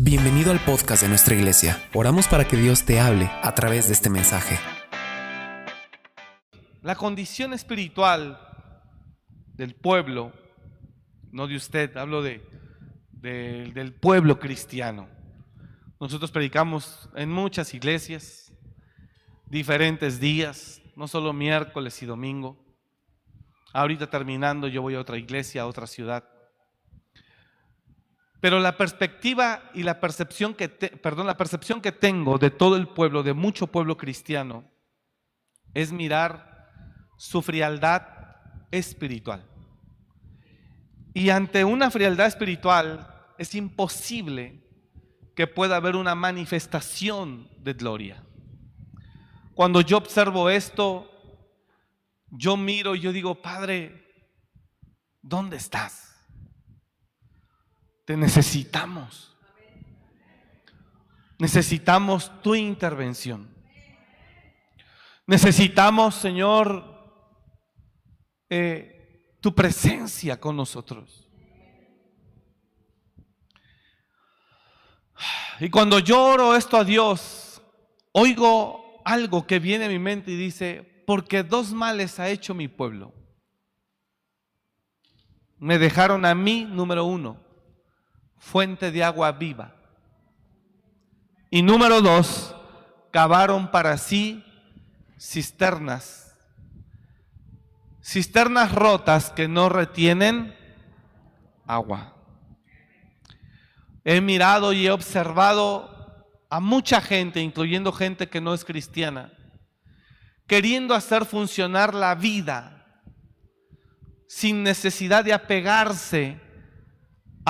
Bienvenido al podcast de nuestra iglesia. Oramos para que Dios te hable a través de este mensaje. La condición espiritual del pueblo, no de usted, hablo de, de- del pueblo cristiano. Nosotros predicamos en muchas iglesias, diferentes días, no solo miércoles y domingo. Ahorita terminando yo voy a otra iglesia, a otra ciudad. Pero la perspectiva y la percepción que te- perdón, la percepción que tengo de todo el pueblo, de mucho pueblo cristiano, es mirar su frialdad espiritual. Y ante una frialdad espiritual es imposible que pueda haber una manifestación de gloria. Cuando yo observo esto, yo miro y yo digo, Padre, ¿dónde estás? Te necesitamos. Necesitamos tu intervención. Necesitamos, Señor, eh, tu presencia con nosotros. Y cuando yo oro esto a Dios, oigo algo que viene a mi mente y dice, porque dos males ha hecho mi pueblo. Me dejaron a mí, número uno, fuente de agua viva. Y número dos, cavaron para sí cisternas. Cisternas rotas que no retienen agua. He mirado y he observado a mucha gente, incluyendo gente que no es cristiana, queriendo hacer funcionar la vida sin necesidad de apegarse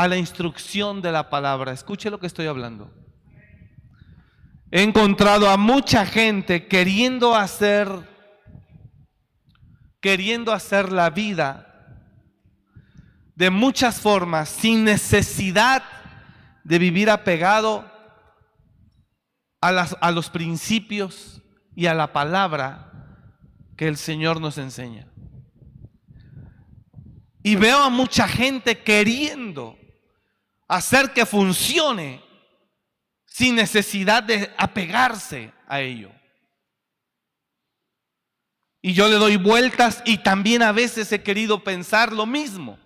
a la instrucción de la palabra. Escuche lo que estoy hablando. He encontrado a mucha gente queriendo hacer queriendo hacer la vida de muchas formas sin necesidad de vivir apegado a, las- a los principios y a la palabra que el Señor nos enseña. Y veo a mucha gente queriendo hacer que funcione sin necesidad de apegarse a ello. Y yo le doy vueltas y también a veces he querido pensar lo mismo,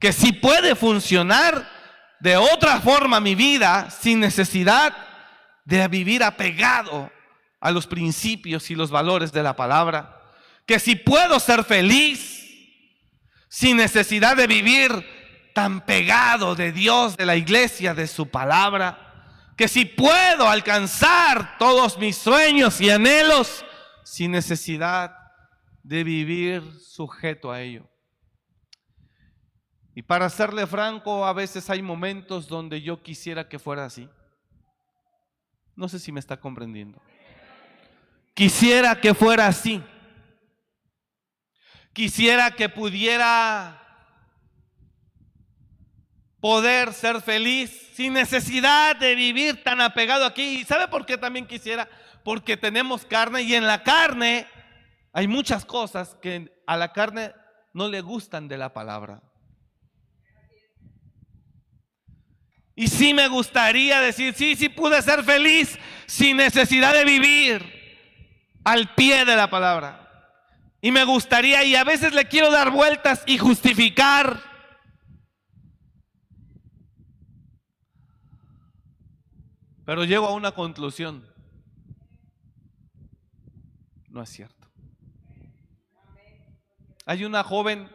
que si puede funcionar de otra forma mi vida sin necesidad de vivir apegado a los principios y los valores de la palabra, que si puedo ser feliz sin necesidad de vivir tan pegado de Dios, de la iglesia, de su palabra, que si puedo alcanzar todos mis sueños y anhelos sin necesidad de vivir sujeto a ello. Y para serle franco, a veces hay momentos donde yo quisiera que fuera así. No sé si me está comprendiendo. Quisiera que fuera así. Quisiera que pudiera poder ser feliz sin necesidad de vivir tan apegado aquí. ¿Y sabe por qué también quisiera? Porque tenemos carne y en la carne hay muchas cosas que a la carne no le gustan de la palabra. Y sí me gustaría decir, sí, sí pude ser feliz sin necesidad de vivir al pie de la palabra. Y me gustaría, y a veces le quiero dar vueltas y justificar. Pero llego a una conclusión. No es cierto. Hay una joven,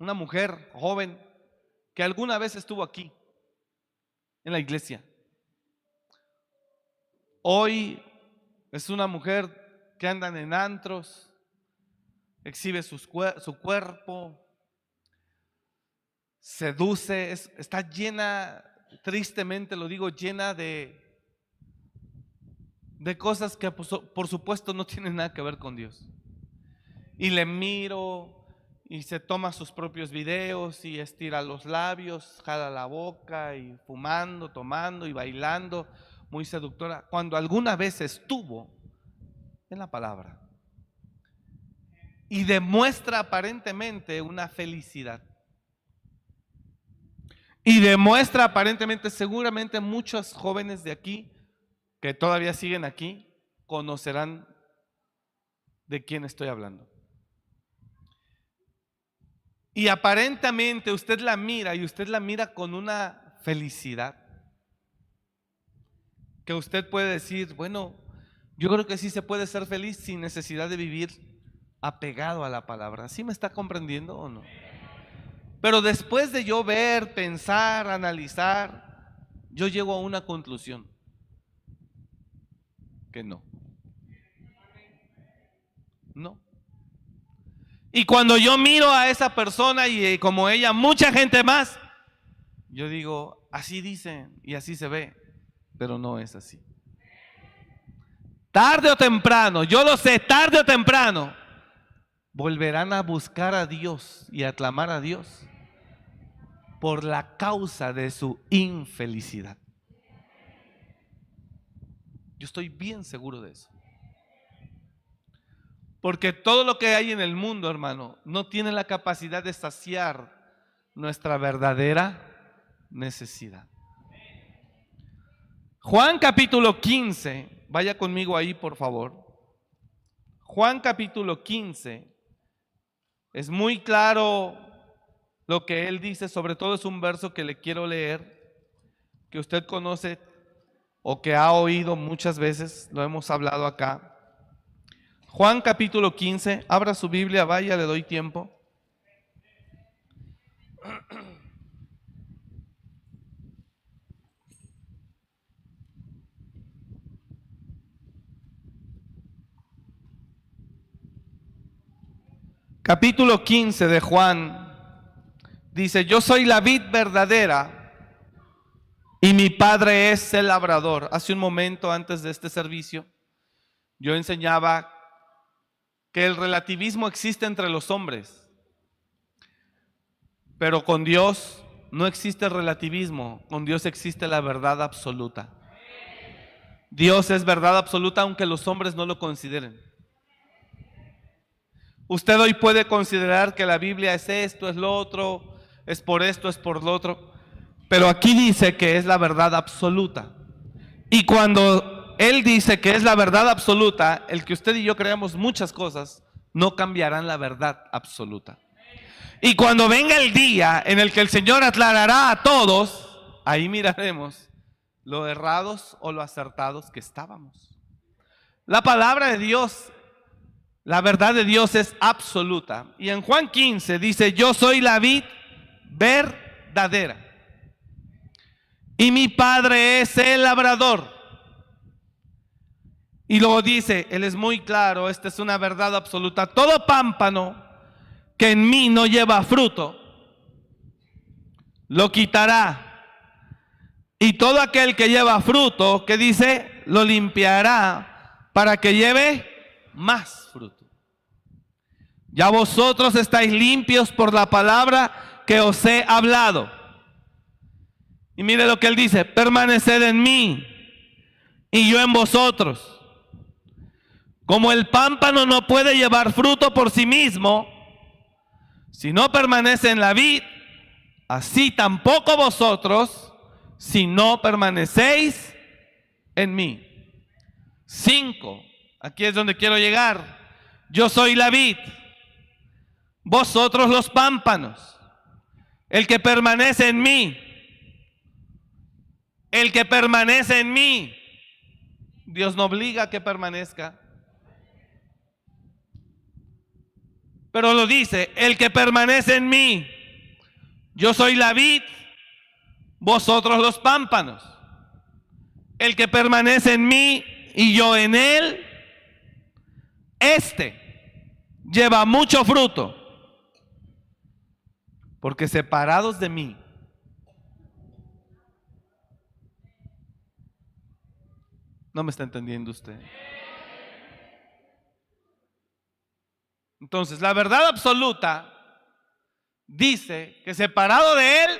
una mujer joven, que alguna vez estuvo aquí, en la iglesia. Hoy es una mujer que anda en antros, exhibe su cuerpo, seduce, es- está llena, tristemente lo digo, llena de, de cosas que por su- por supuesto no tienen nada que ver con Dios. Y le miro y se toma sus propios videos y estira los labios, jala la boca y fumando, tomando y bailando, muy seductora, cuando alguna vez estuvo en la palabra. Y demuestra aparentemente una felicidad. Y demuestra aparentemente, seguramente muchos jóvenes de aquí que todavía siguen aquí conocerán de quién estoy hablando. Y aparentemente usted la mira y usted la mira con una felicidad. Que usted puede decir, bueno, yo creo que sí se puede ser feliz sin necesidad de vivir apegado a la palabra. ¿Sí me está comprendiendo o no? Pero después de yo ver, pensar, analizar, yo llego a una conclusión. Que no. No. Y cuando yo miro a esa persona y eh, como ella, mucha gente más, yo digo, así dicen y así se ve, pero no es así. Tarde o temprano, yo lo sé, tarde o temprano, volverán a buscar a Dios y a clamar a Dios por la causa de su infelicidad. Yo estoy bien seguro de eso. Porque todo lo que hay en el mundo, hermano, no tiene la capacidad de saciar nuestra verdadera necesidad. Juan capítulo 15, vaya conmigo ahí por favor. Juan capítulo 15, es muy claro lo que él dice, sobre todo es un verso que le quiero leer, que usted conoce o que ha oído muchas veces, lo hemos hablado acá. Juan capítulo 15, abra su Biblia, vaya, le doy tiempo. Capítulo 15 de Juan dice, yo soy la vid verdadera y mi padre es el labrador. Hace un momento antes de este servicio, yo enseñaba que el relativismo existe entre los hombres, pero con Dios no existe relativismo, con Dios existe la verdad absoluta. Dios es verdad absoluta aunque los hombres no lo consideren. Usted hoy puede considerar que la Biblia es esto, es lo otro, es por esto, es por lo otro, pero aquí dice que es la verdad absoluta. Y cuando él dice que es la verdad absoluta, el que usted y yo creamos muchas cosas, no cambiarán la verdad absoluta. Y cuando venga el día en el que el Señor aclarará a todos, ahí miraremos lo errados o lo acertados que estábamos. La palabra de Dios, la verdad de Dios es absoluta. Y en Juan 15 dice, yo soy la vid verdadera. Y mi padre es el labrador. Y luego dice, Él es muy claro, esta es una verdad absoluta. Todo pámpano que en mí no lleva fruto, lo quitará. Y todo aquel que lleva fruto, que dice, lo limpiará para que lleve más fruto. Ya vosotros estáis limpios por la palabra que os he hablado. Y mire lo que él dice, permaneced en mí y yo en vosotros. Como el pámpano no puede llevar fruto por sí mismo, si no permanece en la vid, así tampoco vosotros, si no permanecéis en mí. Cinco, aquí es donde quiero llegar. Yo soy la vid, vosotros los pámpanos. El que permanece en mí, el que permanece en mí, Dios no obliga a que permanezca. Pero lo dice, el que permanece en mí, yo soy la vid, vosotros los pámpanos. El que permanece en mí y yo en él, este lleva mucho fruto. Porque separados de mí, no me está entendiendo usted. Entonces, la verdad absoluta dice que separado de Él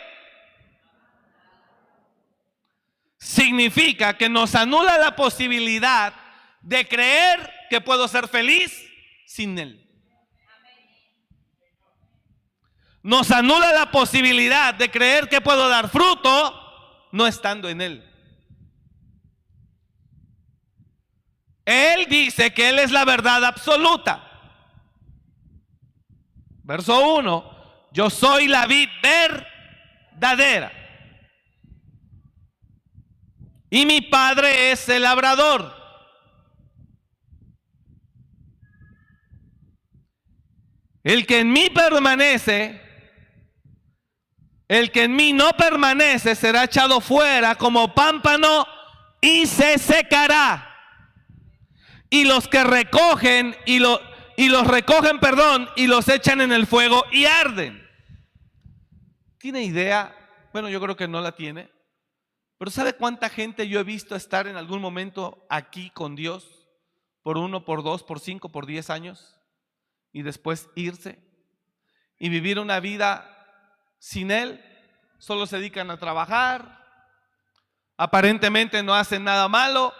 significa que nos anula la posibilidad de creer que puedo ser feliz sin Él. nos anula la posibilidad de creer que puedo dar fruto no estando en Él. Él dice que Él es la verdad absoluta. Verso 1, yo soy la vid verdadera. Y mi padre es el labrador. El que en mí permanece, el que en mí no permanece será echado fuera como pámpano y se secará. Y los que recogen y, lo, y los recogen, perdón, y los echan en el fuego y arden. ¿Tiene idea? Bueno, yo creo que no la tiene. Pero ¿sabe cuánta gente yo he visto estar en algún momento aquí con Dios? Por uno, por dos, por cinco, por diez años. Y después irse. Y vivir una vida sin Él. Solo se dedican a trabajar. Aparentemente no hacen nada malo.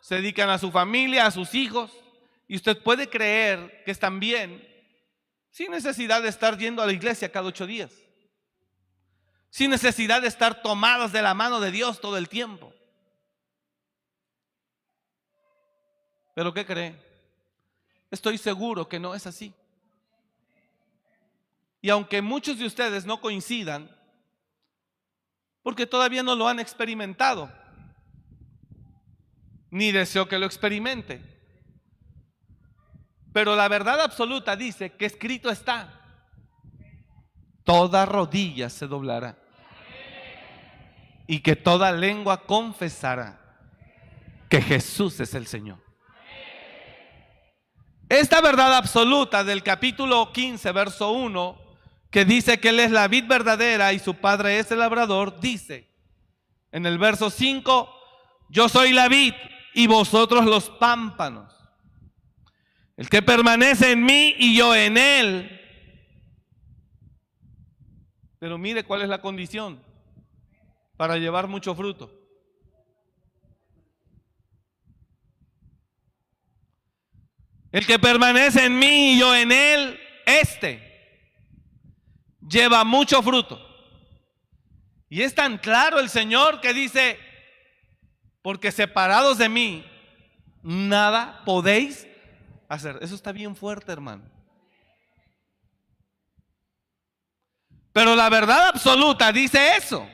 Se dedican a su familia, a sus hijos. Y usted puede creer que están bien sin necesidad de estar yendo a la iglesia cada ocho días sin necesidad de estar tomados de la mano de Dios todo el tiempo. Pero ¿qué cree? Estoy seguro que no es así. Y aunque muchos de ustedes no coincidan, porque todavía no lo han experimentado, ni deseo que lo experimente, pero la verdad absoluta dice que escrito está toda rodilla se doblará y que toda lengua confesará que Jesús es el Señor. Esta verdad absoluta del capítulo 15, verso 1, que dice que Él es la vid verdadera y su Padre es el labrador, dice en el verso 5, yo soy la vid y vosotros los pámpanos. El que permanece en mí y yo en Él, pero mire cuál es la condición para llevar mucho fruto. El que permanece en mí y yo en él, este lleva mucho fruto. Y es tan claro el Señor que dice, porque separados de mí, nada podéis hacer. Eso está bien fuerte, hermano. Pero la verdad absoluta dice eso.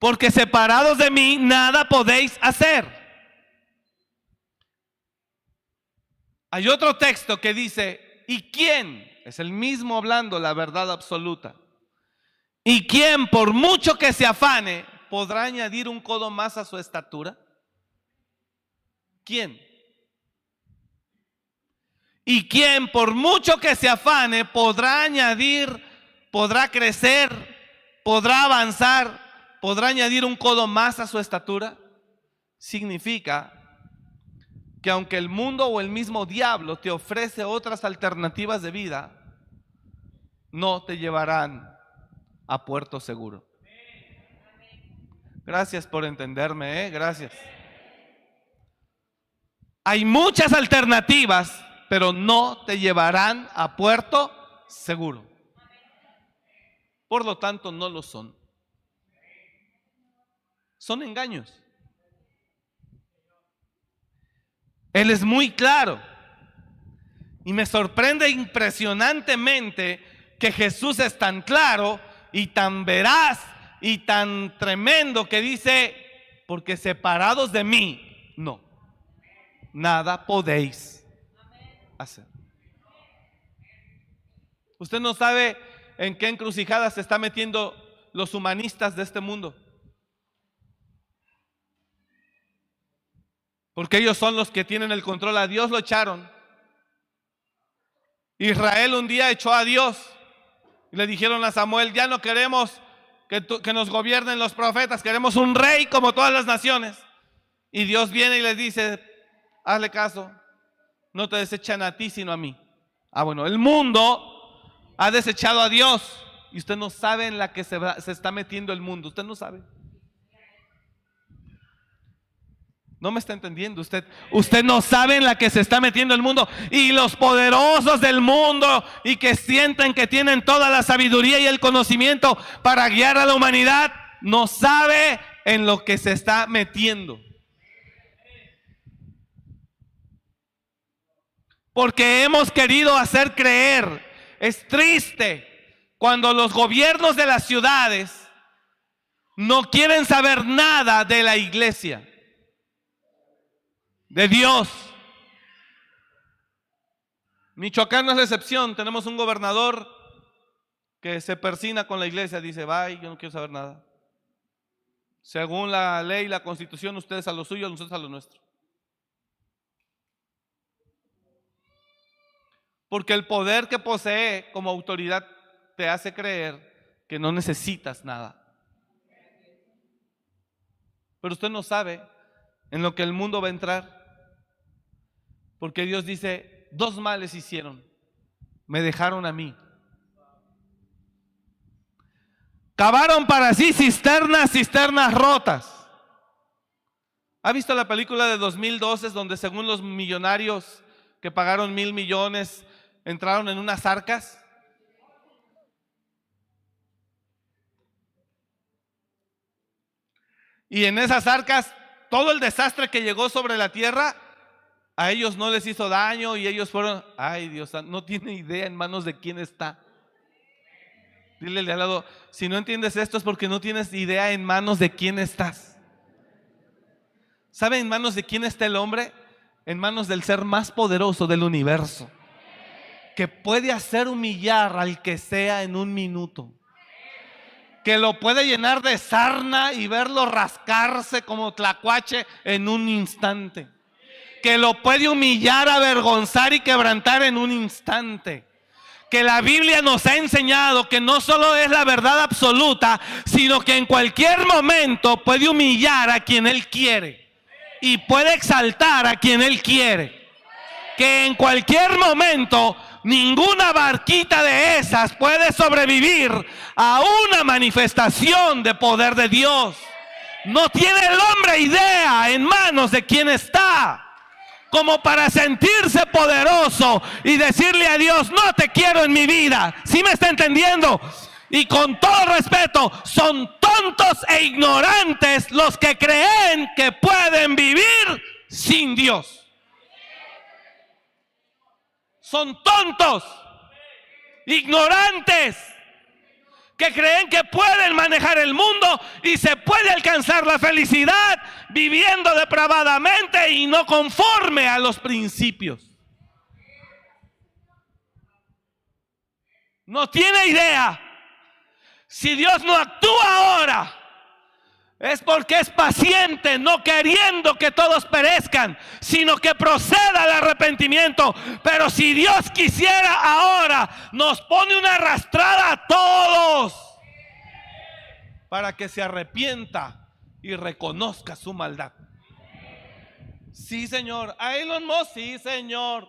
Porque separados de mí nada podéis hacer. Hay otro texto que dice, ¿y quién? Es el mismo hablando la verdad absoluta. ¿Y quién por mucho que se afane podrá añadir un codo más a su estatura? ¿Quién? Y quien por mucho que se afane podrá añadir, podrá crecer, podrá avanzar, podrá añadir un codo más a su estatura. Significa que aunque el mundo o el mismo diablo te ofrece otras alternativas de vida, no te llevarán a puerto seguro. Gracias por entenderme, ¿eh? gracias. Hay muchas alternativas pero no te llevarán a puerto seguro. Por lo tanto, no lo son. Son engaños. Él es muy claro. Y me sorprende impresionantemente que Jesús es tan claro y tan veraz y tan tremendo que dice, porque separados de mí, no, nada podéis hacer. Usted no sabe en qué encrucijada se está metiendo los humanistas de este mundo. Porque ellos son los que tienen el control. A Dios lo echaron. Israel un día echó a Dios y le dijeron a Samuel, ya no queremos que, nos gobiernen los profetas, queremos un rey como todas las naciones. Y Dios viene y les dice, hazle caso, no te desechan a ti, sino a mí. Ah, bueno, el mundo ha desechado a Dios y usted no sabe en la que se, se está metiendo el mundo, usted no sabe. No me está entendiendo usted. Usted no sabe en la que se está metiendo el mundo. Y los poderosos del mundo y que sienten que tienen toda la sabiduría y el conocimiento para guiar a la humanidad, no sabe en lo que se está metiendo. Porque hemos querido hacer creer. Es triste cuando los gobiernos de las ciudades no quieren saber nada de la iglesia de Dios. Michoacán no es la excepción. Tenemos un gobernador que se persina con la iglesia, dice, bye, yo no quiero saber nada. Según la ley la constitución, ustedes a lo suyo, nosotros a lo nuestro. Porque el poder que posee como autoridad te hace creer que no necesitas nada. Pero usted no sabe en lo que el mundo va a entrar. Porque Dios dice, dos males hicieron. Me dejaron a mí. Cavaron para sí cisternas, cisternas rotas. ¿Ha visto la película de 2012 donde según los millonarios que pagaron mil millones entraron en unas arcas? Y en esas arcas, todo el desastre que llegó sobre la tierra a ellos no les hizo daño y ellos fueron, ay Dios, no tiene idea en manos de quién está. Dile al lado, si no entiendes esto es porque no tienes idea en manos de quién estás. ¿Sabe en manos de quién está el hombre? En manos del ser más poderoso del universo, que puede hacer humillar al que sea en un minuto, que lo puede llenar de sarna y verlo rascarse como tlacuache en un instante que lo puede humillar, avergonzar y quebrantar en un instante. Que la Biblia nos ha enseñado que no solo es la verdad absoluta, sino que en cualquier momento puede humillar a quien Él quiere y puede exaltar a quien Él quiere. Que en cualquier momento ninguna barquita de esas puede sobrevivir a una manifestación de poder de Dios. No tiene el hombre idea en manos de quién está como para sentirse poderoso y decirle a Dios, no te quiero en mi vida. ¿Sí me está entendiendo? Y con todo respeto, son tontos e ignorantes los que creen que pueden vivir sin Dios. Son tontos, ignorantes que creen que pueden manejar el mundo y se puede alcanzar la felicidad viviendo depravadamente y no conforme a los principios. No tiene idea. Si Dios no actúa ahora, es porque es paciente, no queriendo que todos perezcan, sino que proceda al arrepentimiento. Pero si Dios quisiera ahora, nos pone una arrastrada a todos para que se arrepienta y reconozca su maldad. Sí, Señor. A Elon Musk, sí, Señor.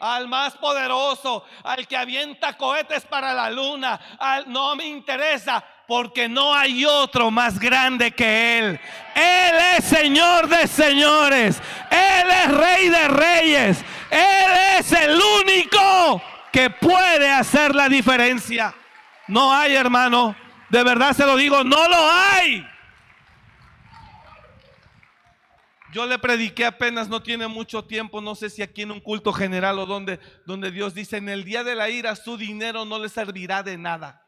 Al más poderoso, al que avienta cohetes para la luna. No me interesa porque no hay otro más grande que Él. Él es Señor de señores, Él es Rey de reyes, Él es el único que puede hacer la diferencia. No hay, hermano, de verdad se lo digo, no lo hay. Yo le prediqué apenas, no tiene mucho tiempo, no sé si aquí en un culto general o donde, donde Dios dice, en el día de la ira su dinero no le servirá de nada.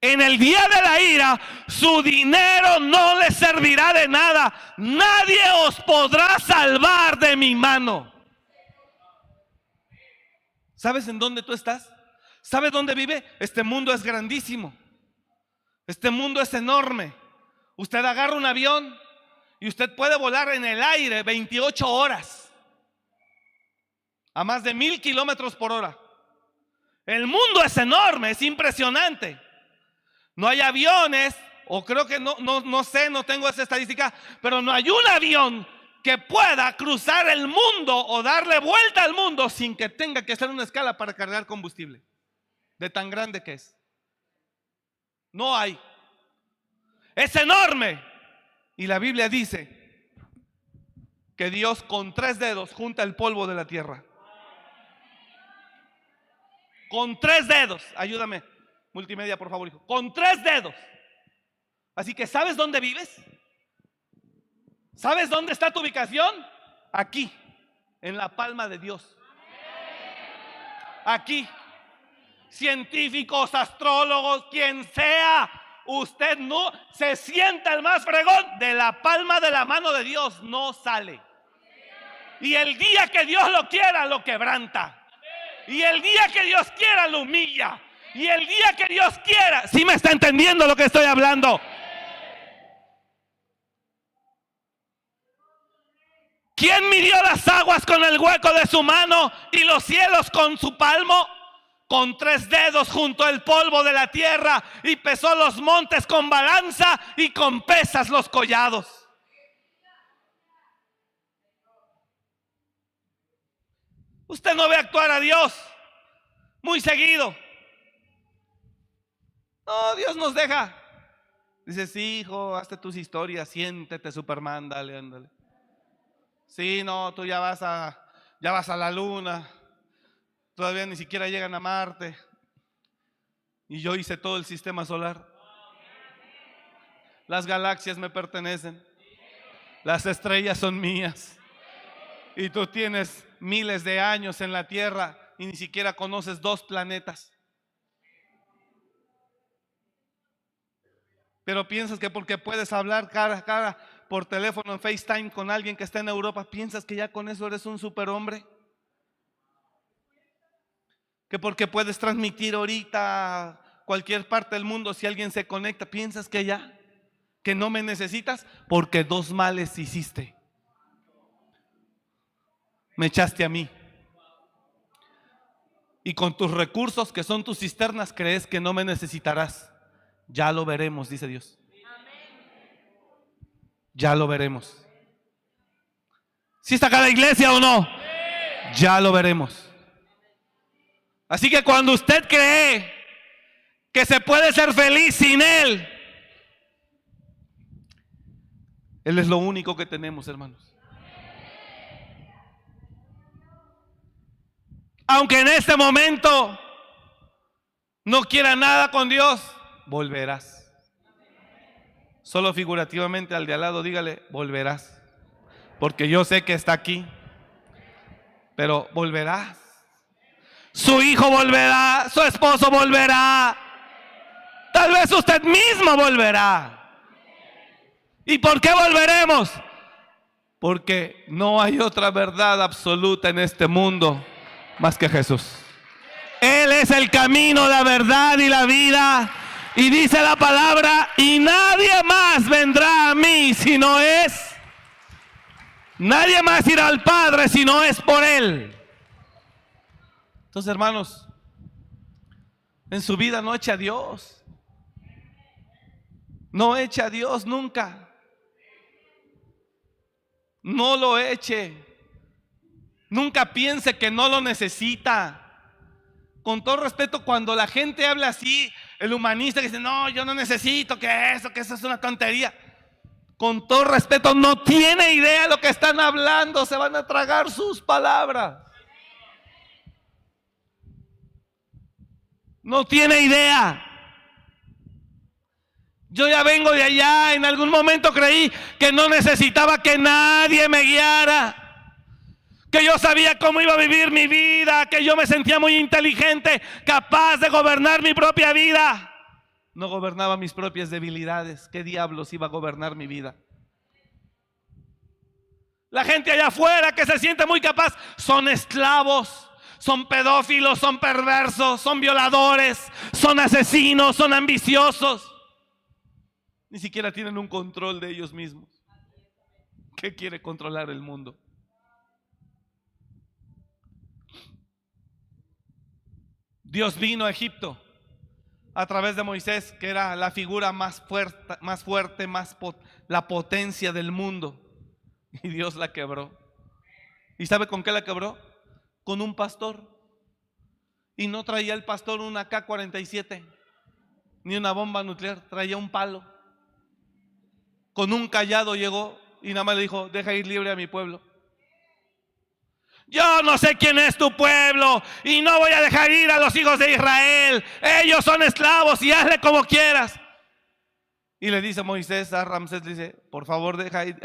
En el día de la ira, su dinero no le servirá de nada. Nadie os podrá salvar de mi mano. ¿Sabes en dónde tú estás? ¿Sabes dónde vive? Este mundo es grandísimo. Este mundo es enorme. Usted agarra un avión y usted puede volar en el aire 28 horas a más de mil kilómetros por hora. El mundo es enorme, es impresionante. No hay aviones, o creo que no, no, no sé, no tengo esa estadística, pero no hay un avión que pueda cruzar el mundo o darle vuelta al mundo sin que tenga que hacer una escala para cargar combustible, de tan grande que es. No hay. Es enorme. Y la Biblia dice que Dios con tres dedos junta el polvo de la tierra. Con tres dedos, ayúdame, multimedia, por favor. Con tres dedos. Así que, ¿sabes dónde vives? ¿Sabes dónde está tu ubicación? Aquí, en la palma de Dios. Aquí. Científicos, astrólogos, quien sea, usted no se sienta el más fregón de la palma de la mano de Dios, no sale. Y el día que Dios lo quiera, lo quebranta. Y el día que Dios quiera, lo humilla. Y el día que Dios quiera, si me está entendiendo lo que estoy hablando. ¿Quién midió las aguas con el hueco de su mano y los cielos con su palmo? Con tres dedos junto al polvo de la tierra y pesó los montes con balanza y con pesas los collados. Usted no ve actuar a Dios muy seguido. No, Dios nos deja. Dice, sí, hijo, hazte tus historias, siéntete, Superman, dale, ándale. Sí, no, tú ya vas a, ya vas a la luna. Todavía ni siquiera llegan a Marte. Y yo hice todo el sistema solar. Las galaxias me pertenecen. Las estrellas son mías. Y tú tienes miles de años en la Tierra y ni siquiera conoces dos planetas. Pero piensas que porque puedes hablar cara a cara por teléfono en FaceTime con alguien que está en Europa, piensas que ya con eso eres un superhombre. Que porque puedes transmitir ahorita cualquier parte del mundo si alguien se conecta, piensas que ya, que no me necesitas porque dos males hiciste me echaste a mí. Y con tus recursos, que son tus cisternas, crees que no me necesitarás. Ya lo veremos, dice Dios. Ya lo veremos. Si está acá la iglesia o no? Ya lo veremos. Así que cuando usted cree que se puede ser feliz sin Él, Él es lo único que tenemos, hermanos. aunque en este momento no quiera nada con Dios, volverás. Solo figurativamente al de al lado dígale, volverás. Porque yo sé que está aquí, pero volverás. Su hijo volverá, su esposo volverá. Tal vez usted mismo volverá. ¿Y por qué volveremos? Porque no hay otra verdad absoluta en este mundo más que Jesús. Él es el camino, la verdad y la vida. Y dice la palabra, y nadie más vendrá a mí si no es, nadie más irá al Padre si no es por Él. Entonces, hermanos, en su vida no eche a Dios. No eche a Dios nunca. No lo eche. Nunca piense que no lo necesita. Con todo respeto, cuando la gente habla así, el humanista que dice, no, yo no necesito que eso, que eso es una tontería. Con todo respeto, no tiene idea de lo que están hablando, se van a tragar sus palabras. No tiene idea. Yo ya vengo de allá, en algún momento creí que no necesitaba que nadie me guiara que yo sabía cómo iba a vivir mi vida, que yo me sentía muy inteligente, capaz de gobernar mi propia vida. No gobernaba mis propias debilidades. ¿Qué diablos iba a gobernar mi vida? La gente allá afuera que se siente muy capaz son esclavos, son pedófilos, son perversos, son violadores, son asesinos, son ambiciosos. Ni siquiera tienen un control de ellos mismos. ¿Qué quiere controlar el mundo? Dios vino a Egipto a través de Moisés, que era la figura más fuerte, más fuerte, más la potencia del mundo. Y Dios la quebró. ¿Y sabe con qué la quebró? Con un pastor. Y no traía el pastor una K-47, ni una bomba nuclear, traía un palo. con un callado llegó y nada más le dijo, deja ir libre a mi pueblo. Yo no sé quién es tu pueblo y no voy a dejar ir a los hijos de Israel. Ellos son esclavos y hazle como quieras. Y le dice Moisés a Ramsés, dice, por favor deja ir,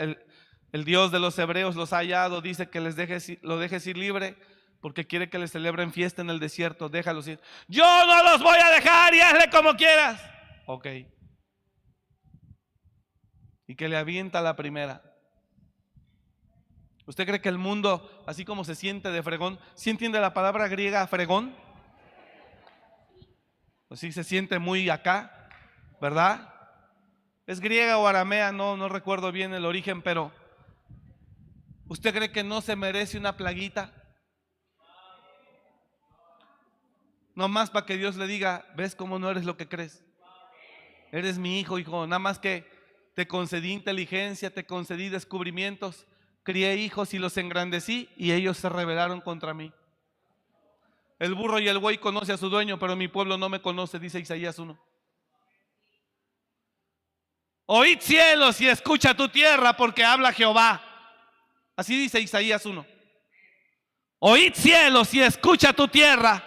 el, Dios de los hebreos los ha hallado, dice que les dejes, lo dejes ir libre porque quiere que les celebren fiesta en el desierto, déjalos ir. Yo no los voy a dejar y hazle como quieras. Ok. Y que le avienta la primera. ¿Usted cree que el mundo, así como se siente de fregón, ¿sí entiende la palabra griega fregón? Pues sí se siente muy acá, ¿verdad? Es griega o aramea, no, no recuerdo bien el origen, pero ¿usted cree que no se merece una plaguita? No más para que Dios le diga, ves cómo no eres lo que crees. Eres mi hijo, hijo, nada más que te concedí inteligencia, te concedí descubrimientos crié hijos y los engrandecí y ellos se rebelaron contra mí. El burro y el buey conoce a su dueño, pero mi pueblo no me conoce, dice Isaías 1. Oíd cielos y escucha tu tierra porque habla Jehová. Así dice Isaías 1. Oíd cielos y escucha tu tierra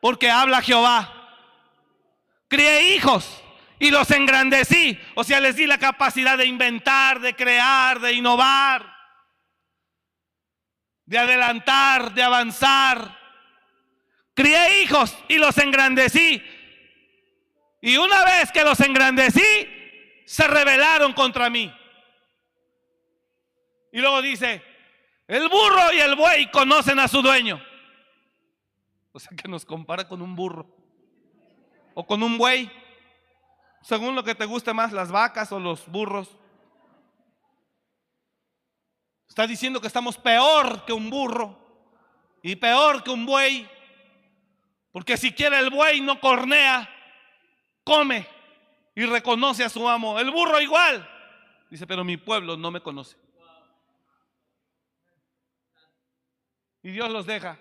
porque habla Jehová. Crié hijos y los engrandecí. O sea, les di la capacidad de inventar, de crear, de innovar de adelantar, de avanzar. Crié hijos y los engrandecí. Y una vez que los engrandecí, se rebelaron contra mí. Y luego dice, el burro y el buey conocen a su dueño. O sea que nos compara con un burro. O con un buey. Según lo que te guste más, las vacas o los burros. Está diciendo que estamos peor que un burro y peor que un buey. Porque si quiere el buey no cornea, come y reconoce a su amo. El burro igual. Dice, pero mi pueblo no me conoce. Y Dios los deja.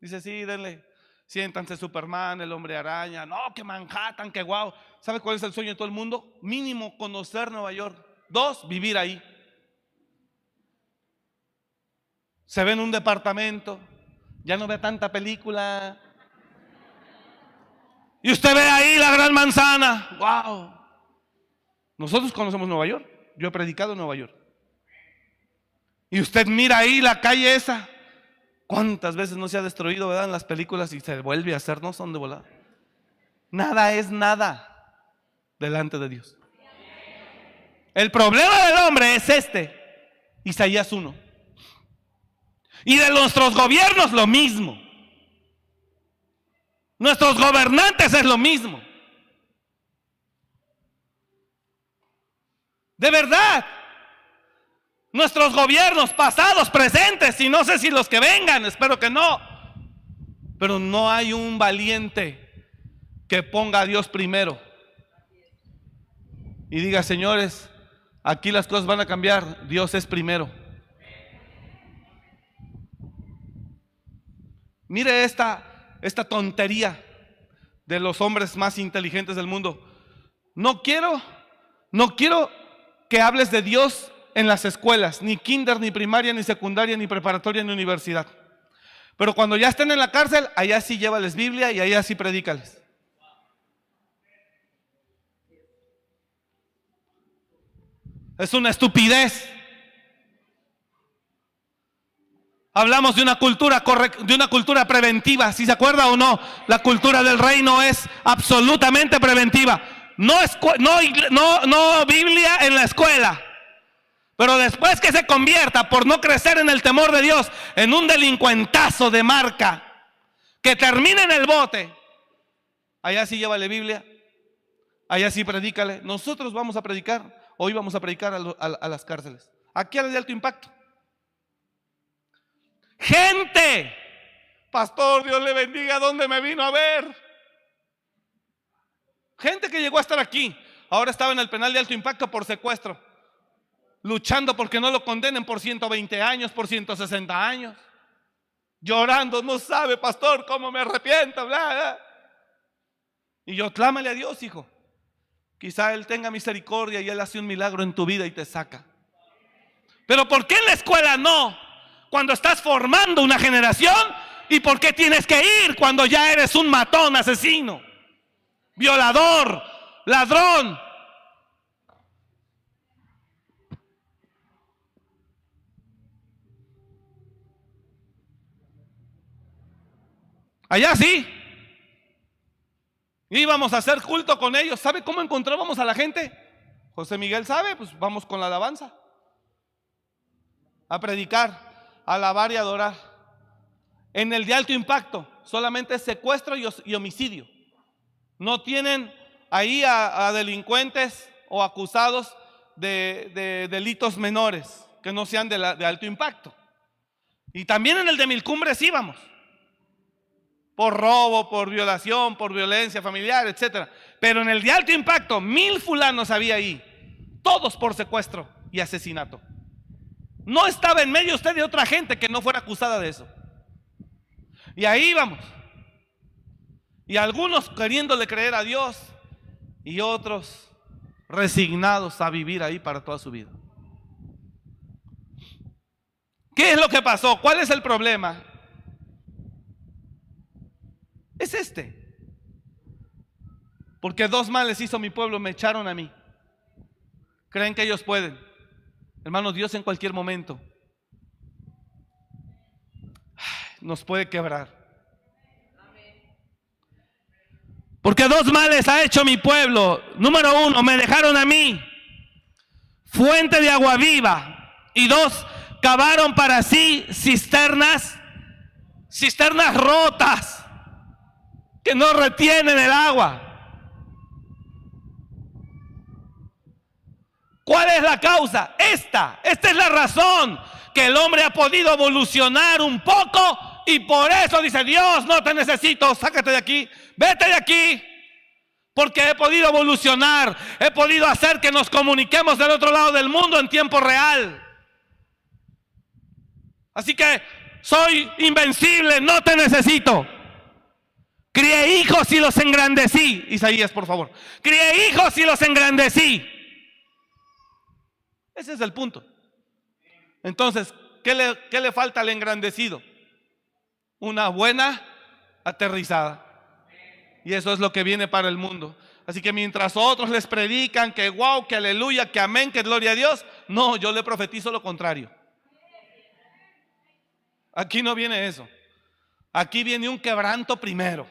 Dice, sí, denle. Siéntanse Superman, el hombre araña. No, que Manhattan, que guau. ¿Sabe cuál es el sueño de todo el mundo? Mínimo conocer Nueva York. Dos, vivir ahí. Se ve en un departamento, ya no ve tanta película. Y usted ve ahí la gran manzana. ¡Wow! Nosotros conocemos Nueva York. Yo he predicado en Nueva York. Y usted mira ahí la calle esa. ¿Cuántas veces no se ha destruido, verdad? En las películas y se vuelve a hacer, no son de volar. Nada es nada delante de Dios. El problema del hombre es este, Isaías 1. Y de nuestros gobiernos lo mismo. Nuestros gobernantes es lo mismo. De verdad. Nuestros gobiernos pasados, presentes, y no sé si los que vengan, espero que no. Pero no hay un valiente que ponga a Dios primero. Y diga, señores, Aquí las cosas van a cambiar. Dios es primero. Mire esta, esta tontería de los hombres más inteligentes del mundo. No quiero, no quiero que hables de Dios en las escuelas, ni kinder, ni primaria, ni secundaria, ni preparatoria, ni universidad. Pero cuando ya estén en la cárcel, allá sí llévales Biblia y allá sí predícales. Es una estupidez. Hablamos de una cultura de una cultura preventiva, si se acuerda o no, la cultura del reino es absolutamente preventiva. No, no, no Biblia en la escuela. Pero después que se convierta por no crecer en el temor de Dios en un delincuentazo de marca que termine en el bote, allá sí llévale Biblia, allá sí predícale. Nosotros vamos a predicar Hoy vamos a predicar a, las cárceles. Aquí a la de alto impacto. Gente, pastor, Dios le bendiga, ¿dónde me vino a ver? Gente que llegó a estar aquí, ahora estaba en el penal de alto impacto por secuestro, luchando porque no lo condenen por 120 años, por 160 años, llorando, no sabe, pastor, cómo me arrepiento, bla, bla. Y yo, clámale a Dios, hijo quizá Él tenga misericordia y Él hace un milagro en tu vida y te saca. Pero ¿por qué en la escuela no? Cuando estás formando una generación ¿Y por qué tienes que ir cuando ya eres un matón, asesino, violador, ladrón? Allá sí. Íbamos a hacer culto con ellos. ¿Sabe cómo encontrábamos a la gente? José Miguel sabe, pues vamos con la alabanza. A predicar, a alabar y adorar. En el de alto impacto, solamente secuestro y homicidio. No tienen ahí a, delincuentes o acusados de, delitos menores que no sean de, de, alto impacto. Y también en el de mil cumbres íbamos. Por robo, por violación, por violencia familiar, etc. Pero en el de alto impacto, mil fulanos había ahí. Todos por secuestro y asesinato. No estaba en medio usted de otra gente que no fuera acusada de eso. Y ahí vamos. Y algunos queriéndole creer a Dios y otros resignados a vivir ahí para toda su vida. ¿Qué es lo que pasó? ¿Cuál es el problema? Es este. Porque dos males hizo mi pueblo, me echaron a mí. Creen que ellos pueden. Hermano, Dios en cualquier momento nos puede quebrar. Porque dos males ha hecho mi pueblo. Número uno, me dejaron a mí, fuente de agua viva. Y dos, cavaron para sí cisternas, cisternas rotas, que no retienen el agua. ¿Cuál es la causa? Esta, esta es la razón que el hombre ha podido evolucionar un poco y por eso dice Dios, no te necesito, sácate de aquí, vete de aquí. Porque he podido evolucionar, he podido hacer que nos comuniquemos del otro lado del mundo en tiempo real. Así que soy invencible, no te necesito. Crié hijos y los engrandecí. Isaías, por favor. Crié hijos y los engrandecí. Ese es el punto. Entonces, ¿qué le, qué le falta al engrandecido? una buena aterrizada. Y eso es lo que viene para el mundo. Así que mientras otros les predican que wow, que aleluya, que amén, que gloria a Dios, no, yo le profetizo lo contrario. Aquí no viene eso. Aquí viene un quebranto primero.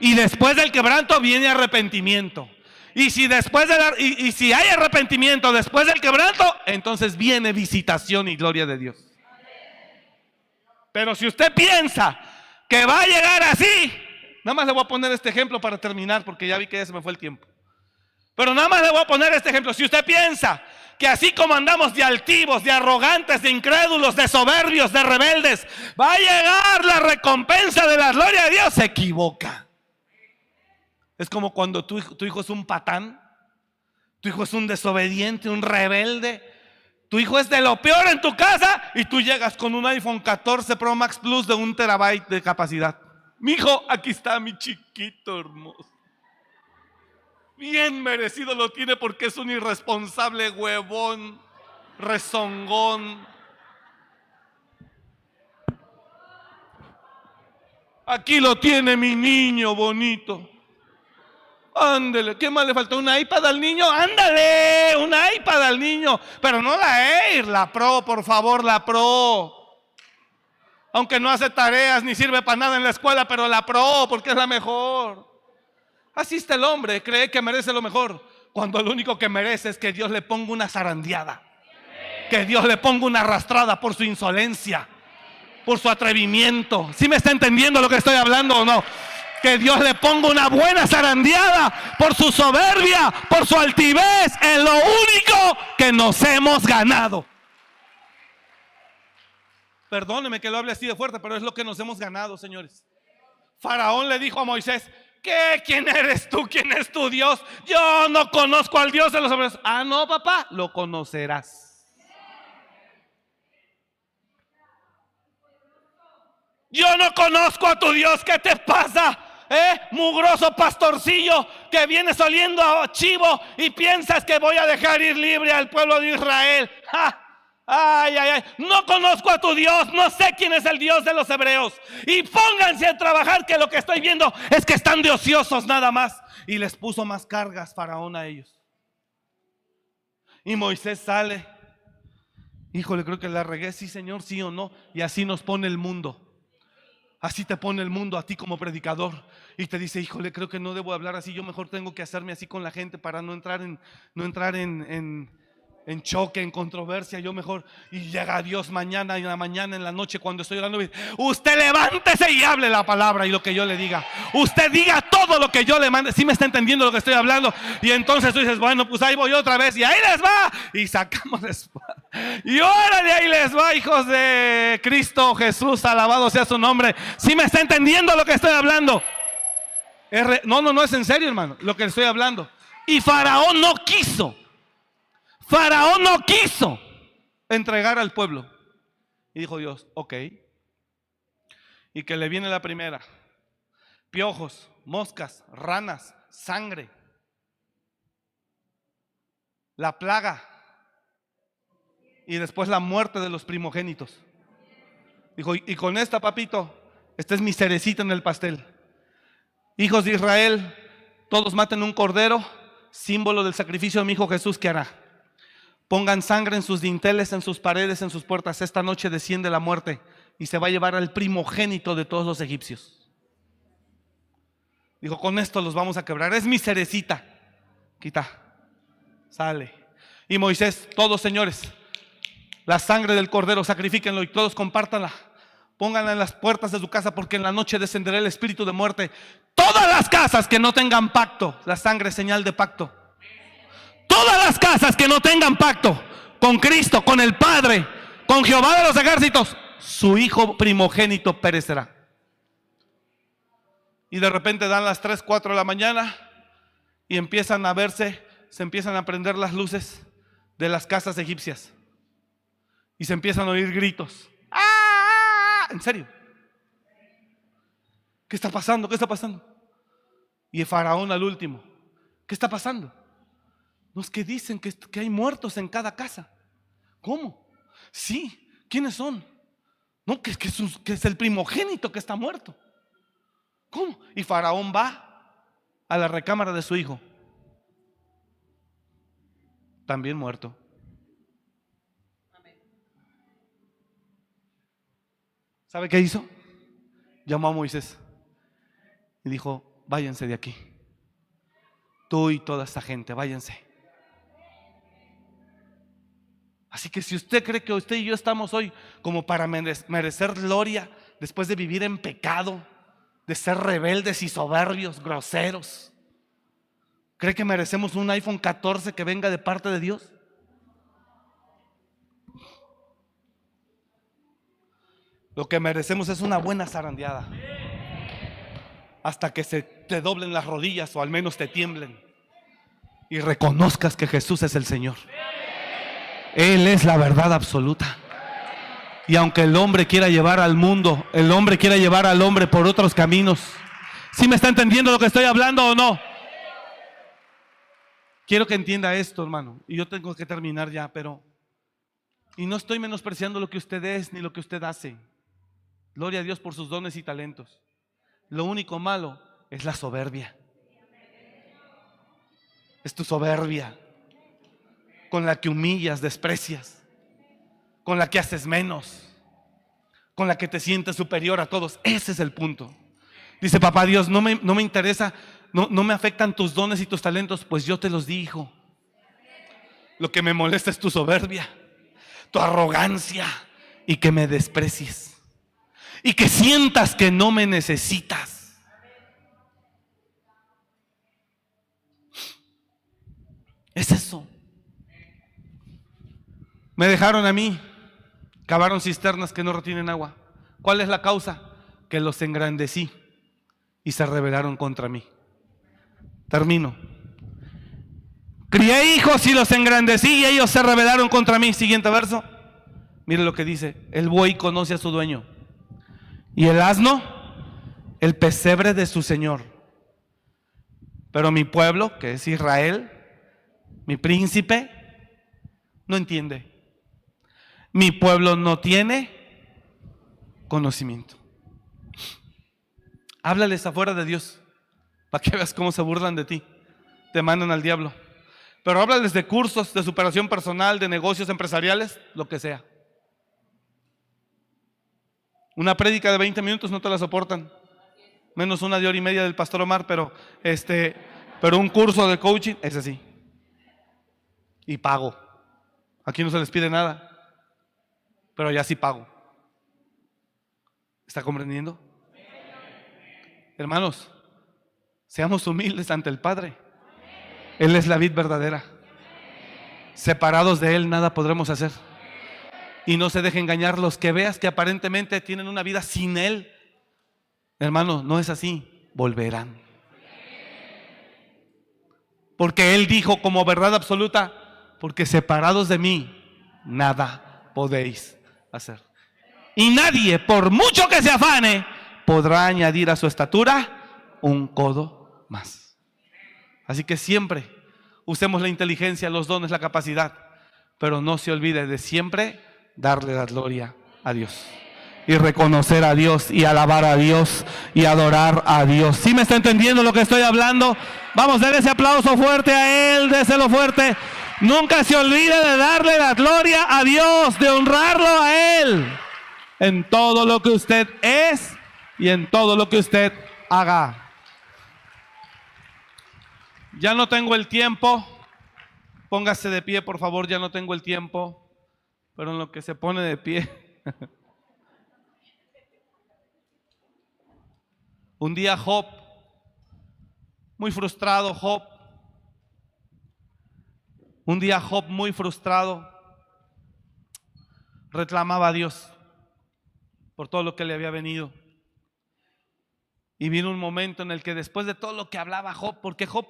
Y después del quebranto viene arrepentimiento. Y si después de y si hay arrepentimiento después del quebranto, entonces viene visitación y gloria de Dios. Pero si usted piensa que va a llegar así, nada más le voy a poner este ejemplo para terminar, porque ya vi que ya se me fue el tiempo. Pero nada más le voy a poner este ejemplo. Si usted piensa que así como andamos de altivos, de arrogantes, de incrédulos, de soberbios, de rebeldes, va a llegar la recompensa de la gloria de Dios, se equivoca. Es como cuando tu, hijo es un patán, tu hijo es un desobediente, un rebelde, tu hijo es de lo peor en tu casa y tú llegas con un iPhone 14 Pro Max Plus de un terabyte de capacidad. Mi hijo, aquí está mi chiquito hermoso. Bien merecido lo tiene porque es un irresponsable huevón, rezongón. Aquí lo tiene mi niño bonito. Ándele, ¿qué más le falta? ¿Un iPad al niño? Ándale, un iPad al niño. Pero no la Air, la Pro, por favor, la Pro. Aunque no hace tareas ni sirve para nada en la escuela, pero la Pro, porque es la mejor. Así está el hombre, cree que merece lo mejor, cuando lo único que merece es que Dios le ponga una zarandeada. Que Dios le ponga una arrastrada por su insolencia, por su atrevimiento. ¿Sí me está entendiendo lo que estoy hablando o no? Que Dios le ponga una buena zarandeada por su soberbia, por su altivez, es lo único que nos hemos ganado. Perdóneme que lo hable así de fuerte, pero es lo que nos hemos ganado, señores. Faraón le dijo a Moisés, ¿qué? ¿Quién eres tú? ¿Quién es tu Dios? Yo no conozco al Dios de los hombres. Ah, no, papá, lo conocerás. Yo no conozco a tu Dios, ¿qué te pasa? ¿Eh? Mugroso pastorcillo que vienes oliendo a chivo y piensas que voy a dejar ir libre al pueblo de Israel. Ay, ay, ay, no conozco a tu Dios, no sé quién es el Dios de los hebreos. Y pónganse a trabajar que lo que estoy viendo es que están de ociosos nada más. Y les puso más cargas Faraón a ellos. Y Moisés sale. Híjole, creo que la regué, sí Señor, sí o no. Y así nos pone el mundo. Así te pone el mundo a ti como predicador y te dice, híjole, creo que no debo hablar así, yo mejor tengo que hacerme así con la gente para no entrar en, no entrar en en choque, en controversia, yo mejor, y llega Dios mañana, en la mañana, en la noche, cuando estoy orando, usted levántese y hable la palabra y lo que yo le diga. Usted diga todo lo que yo le mande, si me está entendiendo lo que estoy hablando. Y entonces tú dices, bueno, pues ahí voy otra vez, y ahí les va, y sacamos después. Y órale, ahí les va, hijos de Cristo Jesús, alabado sea su nombre. Si me está entendiendo lo que estoy hablando. No, no, no es en serio, hermano, lo que estoy hablando. Y Faraón no quiso. Faraón no quiso entregar al pueblo. Y dijo Dios, ok. Y que le viene la primera. Piojos, moscas, ranas, sangre. La plaga. Y después la muerte de los primogénitos. Dijo, y con esta, papito, esta es mi cerecita en el pastel. Hijos de Israel, todos maten un cordero, símbolo del sacrificio de mi hijo Jesús que hará. Pongan sangre en sus dinteles, en sus paredes, en sus puertas. Esta noche desciende la muerte y se va a llevar al primogénito de todos los egipcios. Dijo, con esto los vamos a quebrar. Es mi cerecita. Quita. Sale. Y Moisés, todos señores, la sangre del cordero, sacrifíquenlo y todos compártanla. Pónganla en las puertas de su casa porque en la noche descenderá el espíritu de muerte. Todas las casas que no tengan pacto, la sangre es señal de pacto Todas las casas que no tengan pacto con Cristo, con el Padre, con Jehová de los ejércitos, su hijo primogénito perecerá. Y de repente dan las 3, 4 de la mañana y empiezan a verse, se empiezan a prender las luces de las casas egipcias. Y se empiezan a oír gritos. ¡Ah! ¿En serio? ¿Qué está pasando? ¿Qué está pasando? Y el faraón al último. ¿Qué está pasando? Los que dicen que, que hay muertos en cada casa. ¿Cómo? Sí, ¿quiénes son? No, que, que, es el primogénito que está muerto. ¿Cómo? Y Faraón va a la recámara de su hijo. También muerto. ¿Sabe qué hizo? Llamó a Moisés y dijo, váyanse de aquí. Tú y toda esta gente, váyanse. Así que si usted cree que usted y yo estamos hoy como para merecer gloria después de vivir en pecado, de ser rebeldes y soberbios, groseros, ¿cree que merecemos un iPhone 14 que venga de parte de Dios? Lo que merecemos es una buena zarandeada. Hasta que se te doblen las rodillas o al menos te tiemblen. Y reconozcas que Jesús es el Señor. Él es la verdad absoluta. Y aunque el hombre quiera llevar al mundo, el hombre quiera llevar al hombre por otros caminos. ¿Sí me está entendiendo lo que estoy hablando o no? Quiero que entienda esto, hermano. Y yo tengo que terminar ya, pero... Y no estoy menospreciando lo que usted es ni lo que usted hace. Gloria a Dios por sus dones y talentos. Lo único malo es la soberbia. Es tu soberbia con la que humillas, desprecias, con la que haces menos, con la que te sientes superior a todos. Ese es el punto. Dice, papá Dios, no me, no me interesa, no, no me afectan tus dones y tus talentos, pues yo te los di, hijo. Lo que me molesta es tu soberbia, tu arrogancia y que me desprecies. Y que sientas que no me necesitas. Es eso. Me dejaron a mí, cavaron cisternas que no retienen agua. ¿Cuál es la causa? Que los engrandecí y se rebelaron contra mí. Termino. Crié hijos y los engrandecí y ellos se rebelaron contra mí. Siguiente verso. Mire lo que dice. El buey conoce a su dueño. Y el asno el pesebre de su Señor. Pero mi pueblo, que es Israel, mi príncipe, no entiende. Mi pueblo no tiene conocimiento. Háblales afuera de Dios, para que veas cómo se burlan de ti. Te mandan al diablo. Pero háblales de cursos, de superación personal, de negocios empresariales, lo que sea. Una prédica de 20 minutos no te la soportan. Menos una de hora y media del pastor Omar, pero este, pero un curso de coaching es así. Y pago. Aquí no se les pide nada. Pero ya sí pago. ¿Está comprendiendo? Hermanos, seamos humildes ante el Padre. Él es la vid verdadera. Separados de Él nada podremos hacer. Y no se deje engañar los que veas que aparentemente tienen una vida sin Él. Hermano, no es así. Volverán. Porque Él dijo como verdad absoluta, porque separados de mí, nada podéis hacer. Y nadie, por mucho que se afane, podrá añadir a su estatura un codo más. Así que siempre usemos la inteligencia, los dones, la capacidad, pero no se olvide de siempre darle la gloria a Dios. Y reconocer a Dios y alabar a Dios y adorar a Dios. ¿Sí me está entendiendo lo que estoy hablando? Vamos a dar ese aplauso fuerte a Él, déselo fuerte. Nunca se olvide de darle la gloria a Dios, de honrarlo a Él en todo lo que usted es y en todo lo que usted haga. Ya no tengo el tiempo. Póngase de pie, por favor, ya no tengo el tiempo. Pero en lo que se pone de pie. Un día Job, muy frustrado Job. Un día Job muy frustrado reclamaba a Dios por todo lo que le había venido. Y vino un momento en el que después de todo lo que hablaba Job, porque Job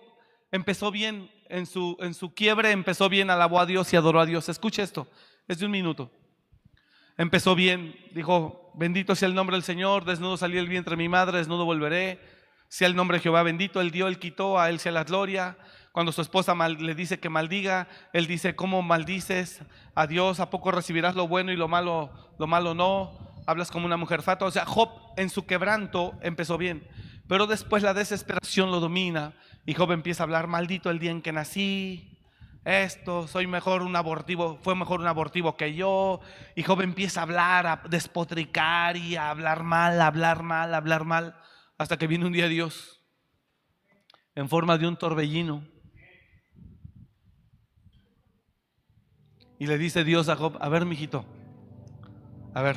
empezó bien en su, en su quiebre, empezó bien, alabó a Dios y adoró a Dios. Escuche esto, es de un minuto. Empezó bien, dijo, bendito sea el nombre del Señor, desnudo salí el vientre de mi madre, desnudo volveré. Sea el nombre de Jehová bendito, él dio, él quitó, a él sea la gloria. Cuando su esposa le dice que maldiga, él dice, ¿cómo maldices a Dios? ¿A poco recibirás lo bueno y lo malo, lo malo no? hablas como una mujer fata. O sea, Job en su quebranto empezó bien, pero después la desesperación lo domina y Job empieza a hablar, maldito el día en que nací, esto, soy mejor un abortivo, fue mejor un abortivo que yo. Y Job empieza a hablar, a despotricar y a hablar mal, a hablar mal, a hablar mal, hasta que viene un día Dios en forma de un torbellino. Y le dice Dios a Job, a ver, mijito, a ver,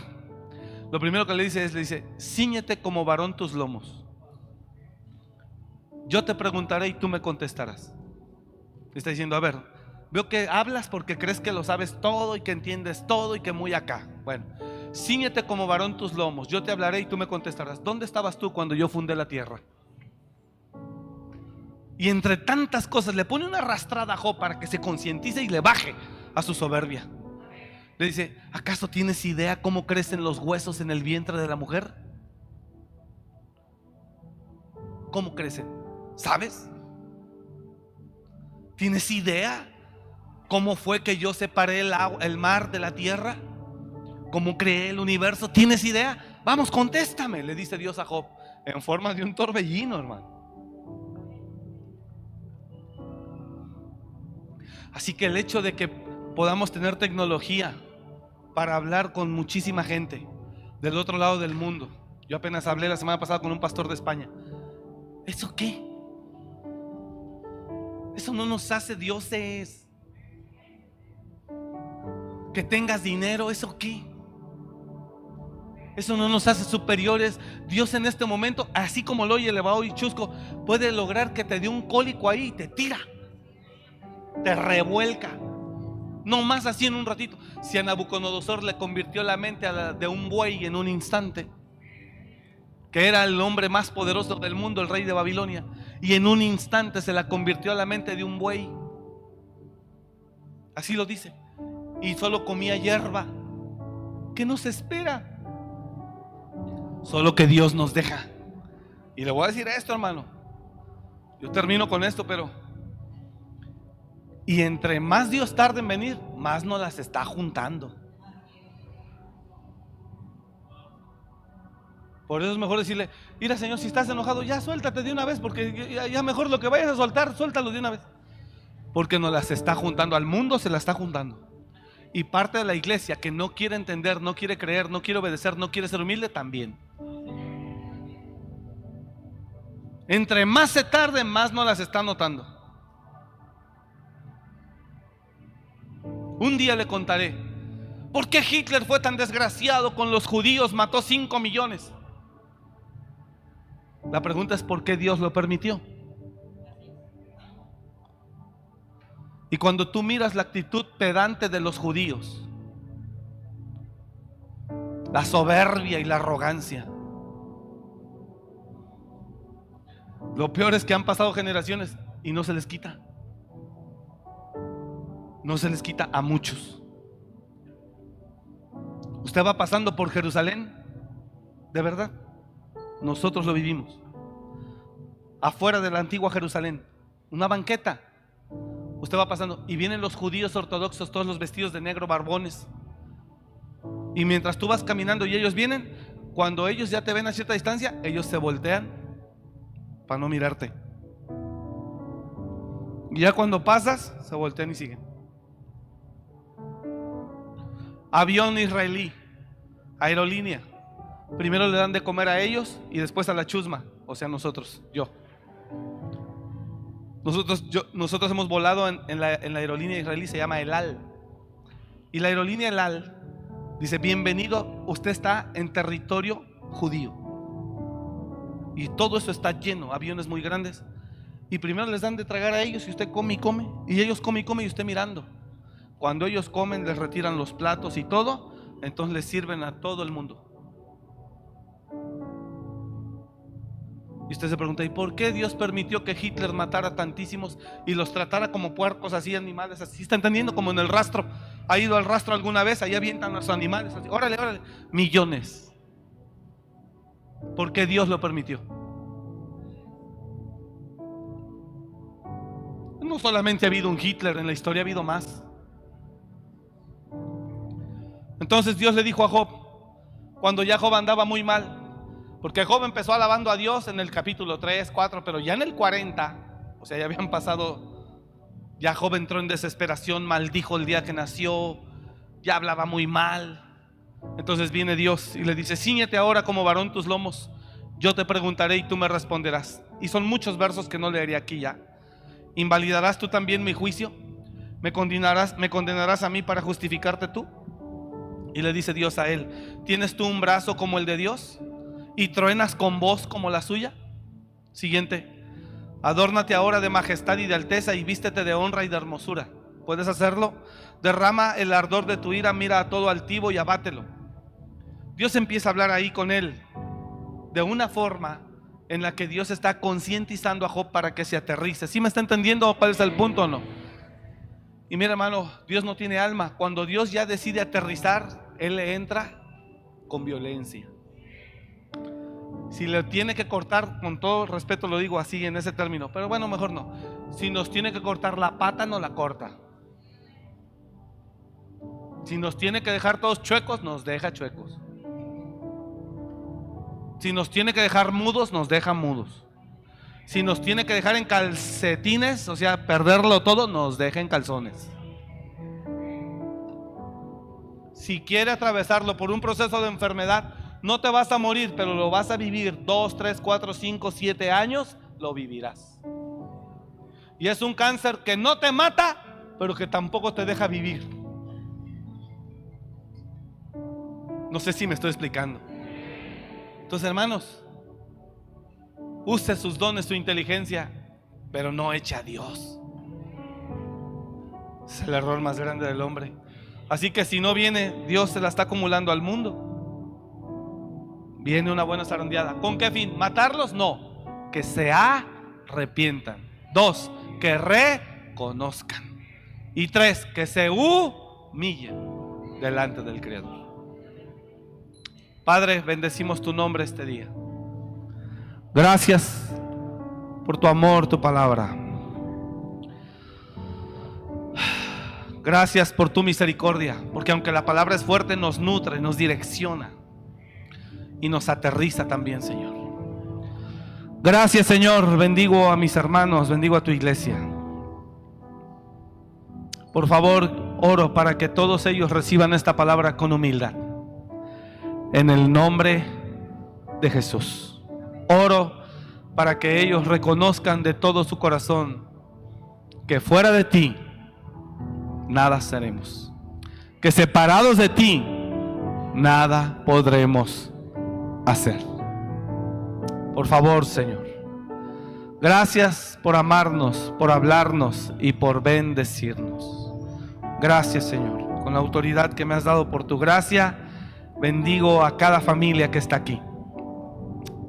lo primero que le dice es, le dice, ciñete como varón tus lomos. Yo te preguntaré y tú me contestarás. está diciendo, a ver, veo que hablas porque crees que lo sabes todo y que entiendes todo y que muy acá. Bueno, ciñete como varón tus lomos. Yo te hablaré y tú me contestarás. ¿Dónde estabas tú cuando yo fundé la tierra? Y entre tantas cosas le pone una arrastrada a Job para que se concientice y le baje a su soberbia. Le dice, ¿acaso tienes idea cómo crecen los huesos en el vientre de la mujer? ¿Cómo crecen? ¿Sabes? ¿Tienes idea cómo fue que yo separé el, el mar de la tierra? ¿Cómo creé el universo? ¿Tienes idea? Vamos, contéstame, le dice Dios a Job, en forma de un torbellino, hermano. Así que el hecho de que podamos tener tecnología, para hablar con muchísima gente del otro lado del mundo. Yo apenas hablé la semana pasada con un pastor de España. ¿Eso qué? Eso no nos hace dioses. Que tengas dinero, ¿eso qué? Eso no nos hace superiores. Dios en este momento, así como lo oye elevado y chusco, puede lograr que te dé un cólico ahí y te tira. Te revuelca. No más así en un ratito. Si a Nabucodonosor le convirtió la mente de un buey en un instante, que era el hombre más poderoso del mundo, el rey de Babilonia, y en un instante se la convirtió a la mente de un buey. Así lo dice. Y solo comía hierba. ¿Qué nos espera? Solo que Dios nos deja Y le voy a decir esto, hermano. Yo termino con esto, pero... Y entre más Dios tarde en venir, más nos las está juntando. Por eso es mejor decirle, mira Señor, si estás enojado, ya suéltate de una vez, porque ya, mejor lo que vayas a soltar, suéltalo de una vez. Porque nos las está juntando, al mundo se la está juntando. Y parte de la iglesia que no quiere entender, no quiere creer, no quiere obedecer, no quiere ser humilde, también. Entre más se tarde, más no las está notando. Un día le contaré, ¿por qué Hitler fue tan desgraciado con los judíos? Mató 5 millones. La pregunta es, ¿por qué Dios lo permitió? Y cuando tú miras la actitud pedante de los judíos, la soberbia y la arrogancia, lo peor es que han pasado generaciones y no se les quita. No se les quita a muchos. Usted va pasando por Jerusalén, de verdad. Nosotros lo vivimos. Afuera de la antigua Jerusalén, una banqueta Usted va pasando y vienen los judíos ortodoxos, todos los vestidos de negro, barbones. Y mientras tú vas caminando y ellos vienen, cuando ellos ya te ven a cierta distancia, ellos se voltean para no mirarte. Y ya cuando pasas, se voltean y siguen. Avión israelí, aerolínea. Primero le dan de comer a ellos y después a la chusma, o sea, nosotros, yo. Nosotros, nosotros hemos volado en, la, aerolínea israelí, se llama El Al. Y la aerolínea El Al dice, bienvenido, usted está en territorio judío. Y todo eso está lleno, aviones muy grandes. Y primero les dan de tragar a ellos y usted come y come. Y ellos come y come y usted mirando. Cuando ellos comen, les retiran los platos y todo. Entonces les sirven a todo el mundo. Y usted se pregunta, ¿y por qué Dios permitió que Hitler matara tantísimos y los tratara como puercos, así animales, así? ¿Está entendiendo? Como en el rastro. ¿Ha ido al rastro alguna vez? Ahí avientan los animales. Así. Órale, órale. Millones. ¿Por qué Dios lo permitió? No solamente ha habido un Hitler en la historia, ha habido más. Entonces Dios le dijo a Job, cuando ya Job andaba muy mal, porque Job empezó alabando a Dios en el capítulo 3, 4, pero ya en el 40, o sea, ya habían pasado, ya Job entró en desesperación, maldijo el día que nació, ya hablaba muy mal. Entonces viene Dios y le dice, ciñete ahora como varón tus lomos, yo te preguntaré y tú me responderás. Y son muchos versos que no leeré aquí ya. ¿Invalidarás tú también mi juicio? ¿Me condenarás, ¿Me condenarás a mí para justificarte tú? Y le dice Dios a él, ¿tienes tú un brazo como el de Dios? y truenas con voz como la suya? Siguiente. Adórnate ahora de majestad y de alteza y vístete de honra y de hermosura. ¿Puedes hacerlo? Derrama el ardor de tu ira, mira a todo altivo y abátelo. Dios empieza a hablar ahí con él de una forma en la que Dios está concientizando a Job para que se aterrice. ¿Sí me está entendiendo cuál es el punto o no? Y mira hermano, Dios no tiene alma. Cuando Dios ya decide aterrizar, Él le entra con violencia. Si le tiene que cortar, con todo respeto lo digo así en ese término, pero bueno, mejor no. Si nos tiene que cortar la pata, no la corta. Si nos tiene que dejar todos chuecos, nos deja chuecos. Si nos tiene que dejar mudos, nos deja mudos. Si nos tiene que dejar en calcetines, o sea, perderlo todo, nos deja en calzones. Si quiere atravesarlo por un proceso de enfermedad, no te vas a morir, pero lo vas a vivir dos, tres, cuatro, cinco, siete años, lo vivirás. Y es un cáncer que no te mata, pero que tampoco te deja vivir. No sé si me estoy explicando. Entonces, hermanos, use sus dones, su inteligencia, pero no eche a Dios. Es el error más grande del hombre. Así que si no viene, Dios se la está acumulando al mundo viene una buena zarandeada. ¿Con qué fin? ¿Matarlos? No. Que se arrepientan. Dos, que reconozcan. Y tres, que se humillen delante del Creador. Padre, bendecimos tu nombre este día. Gracias por tu amor, tu palabra. Gracias por tu misericordia, porque aunque la palabra es fuerte, nos nutre, nos direcciona y nos aterriza también, Señor. Gracias, Señor. Bendigo a mis hermanos, bendigo a tu iglesia. Por favor, oro para que todos ellos reciban esta palabra con humildad. En el nombre de Jesús. Oro para que ellos reconozcan de todo su corazón que fuera de ti nada seremos. Que separados de ti nada podremos hacer. Por favor, Señor. Gracias por amarnos, por hablarnos y por bendecirnos. Gracias, Señor. Con la autoridad que me has dado por tu gracia, bendigo a cada familia que está aquí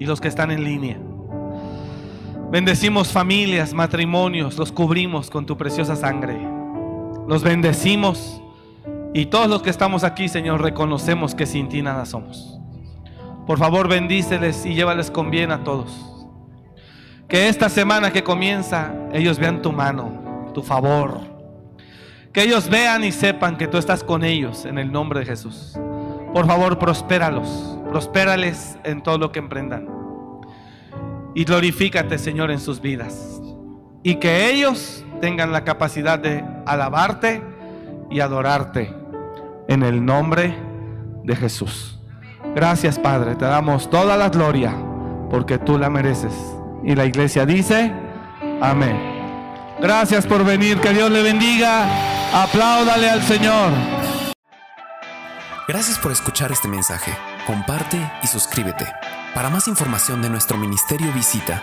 y los que están en línea. Bendecimos familias, matrimonios, los cubrimos con tu preciosa sangre. Los bendecimos y todos los que estamos aquí, Señor, reconocemos que sin ti nada somos. Por favor, bendíceles y llévales con bien a todos. Que esta semana que comienza, ellos vean tu mano, tu favor. Que ellos vean y sepan que tú estás con ellos en el nombre de Jesús. Por favor, prospéralos, prospérales en todo lo que emprendan. Y glorifícate, Señor, en sus vidas. Y que ellos tengan la capacidad de alabarte y adorarte en el nombre de Jesús. Gracias, Padre. Te damos toda la gloria porque tú la mereces. Y la iglesia dice, amén. Gracias por venir. Que Dios le bendiga. Apláudale al Señor. Gracias por escuchar este mensaje. Comparte y suscríbete. Para más información de nuestro ministerio visita